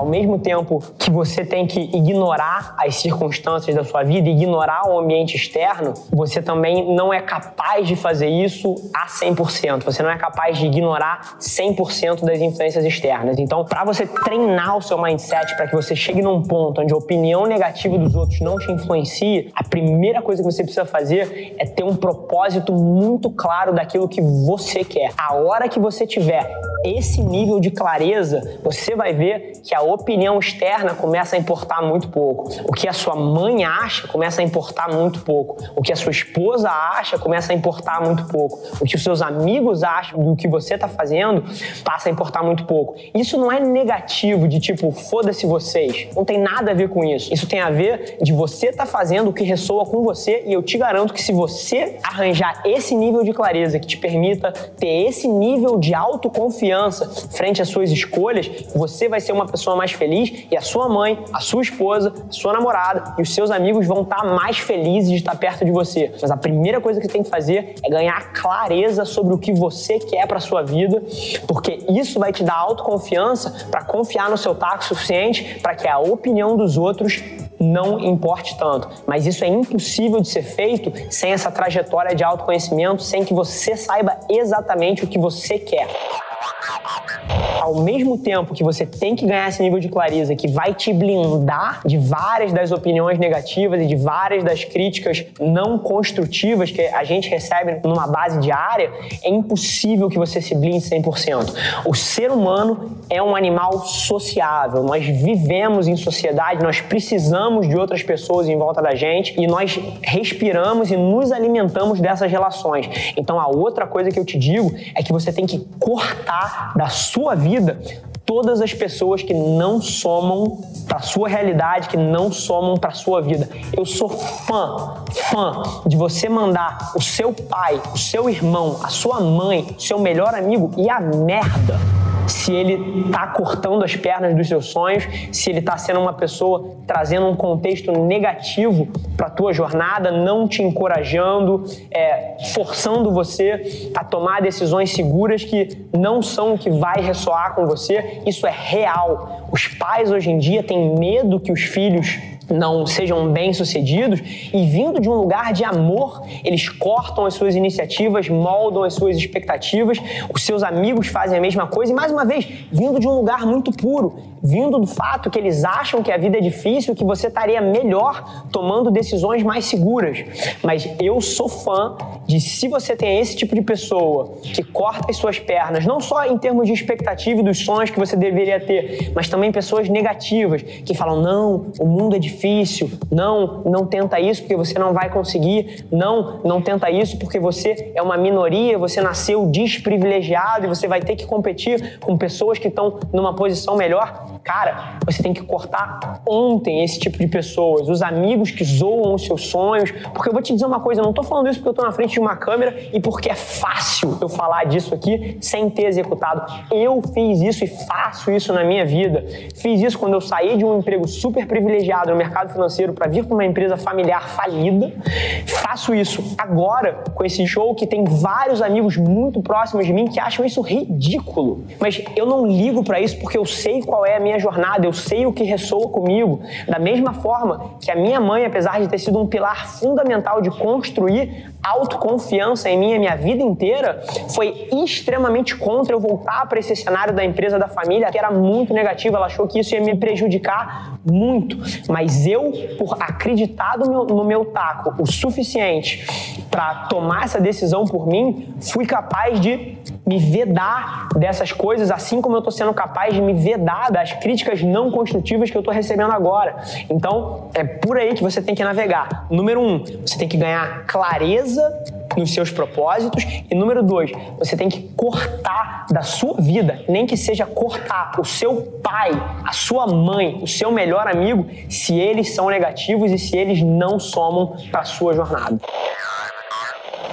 Ao mesmo tempo que você tem que ignorar as circunstâncias da sua vida, ignorar o ambiente externo, você também não é capaz de fazer isso a 100%. Você não é capaz de ignorar 100% das influências externas. Então, para você treinar o seu mindset para que você chegue num ponto onde a opinião negativa dos outros não te influencie, a primeira coisa que você precisa fazer é ter um propósito muito claro daquilo que você quer. A hora que você tiver esse nível de clareza, você vai ver que a opinião externa começa a importar muito pouco. O que a sua mãe acha começa a importar muito pouco. O que a sua esposa acha começa a importar muito pouco. O que os seus amigos acham do que você está fazendo passa a importar muito pouco. Isso não é negativo de tipo, foda-se vocês. Não tem nada a ver com isso. Isso tem a ver de você estar tá fazendo o que ressoa com você e eu te garanto que se você arranjar esse nível de clareza que te permita ter esse nível de autoconfiança frente às suas escolhas, você vai ser uma pessoa mais feliz e a sua mãe, a sua esposa, a sua namorada e os seus amigos vão estar mais felizes de estar perto de você. Mas a primeira coisa que você tem que fazer é ganhar clareza sobre o que você quer para sua vida, porque isso vai te dar autoconfiança para confiar no seu taco suficiente para que a opinião dos outros não importe tanto. Mas isso é impossível de ser feito sem essa trajetória de autoconhecimento, sem que você saiba exatamente o que você quer ao mesmo tempo que você tem que ganhar esse nível de clareza que vai te blindar de várias das opiniões negativas e de várias das críticas não construtivas que a gente recebe numa base diária, é impossível que você se blinde 100%. O ser humano é um animal sociável, nós vivemos em sociedade, nós precisamos de outras pessoas em volta da gente e nós respiramos e nos alimentamos dessas relações. Então a outra coisa que eu te digo é que você tem que cortar da sua vida vida todas as pessoas que não somam para sua realidade, que não somam para sua vida. Eu sou fã, fã de você mandar o seu pai, o seu irmão, a sua mãe, seu melhor amigo e a merda se ele está cortando as pernas dos seus sonhos, se ele está sendo uma pessoa trazendo um contexto negativo para a tua jornada, não te encorajando, é, forçando você a tomar decisões seguras que não são o que vai ressoar com você. Isso é real. Os pais hoje em dia têm medo que os filhos não sejam bem-sucedidos e vindo de um lugar de amor, eles cortam as suas iniciativas, moldam as suas expectativas, os seus amigos fazem a mesma coisa e mais uma vez, vindo de um lugar muito puro, vindo do fato que eles acham que a vida é difícil, que você estaria melhor tomando decisões mais seguras. Mas eu sou fã de se você tem esse tipo de pessoa que corta as suas pernas, não só em termos de expectativa e dos sonhos que você deveria ter, mas também pessoas negativas que falam: "Não, o mundo é difícil difícil. Não, não tenta isso porque você não vai conseguir. Não, não tenta isso porque você é uma minoria, você nasceu desprivilegiado e você vai ter que competir com pessoas que estão numa posição melhor. Cara, você tem que cortar ontem esse tipo de pessoas, os amigos que zoam os seus sonhos. Porque eu vou te dizer uma coisa, eu não tô falando isso porque eu tô na frente de uma câmera e porque é fácil eu falar disso aqui sem ter executado. Eu fiz isso e faço isso na minha vida. Fiz isso quando eu saí de um emprego super privilegiado no mercado mercado financeiro para vir para uma empresa familiar falida. Faço isso agora com esse show que tem vários amigos muito próximos de mim que acham isso ridículo. Mas eu não ligo para isso porque eu sei qual é a minha jornada, eu sei o que ressoa comigo. Da mesma forma que a minha mãe, apesar de ter sido um pilar fundamental de construir autoconfiança em mim a minha vida inteira, foi extremamente contra eu voltar para esse cenário da empresa da família, que era muito negativo. Ela achou que isso ia me prejudicar muito. Mas eu, por acreditar no meu, no meu taco o suficiente para tomar essa decisão por mim, fui capaz de me vedar dessas coisas, assim como eu estou sendo capaz de me vedar das críticas não construtivas que eu estou recebendo agora. Então, é por aí que você tem que navegar. Número um, você tem que ganhar clareza nos seus propósitos. E número dois, você tem que cortar da sua vida, nem que seja cortar o seu pai, a sua mãe, o seu melhor amigo, se eles são negativos e se eles não somam para sua jornada.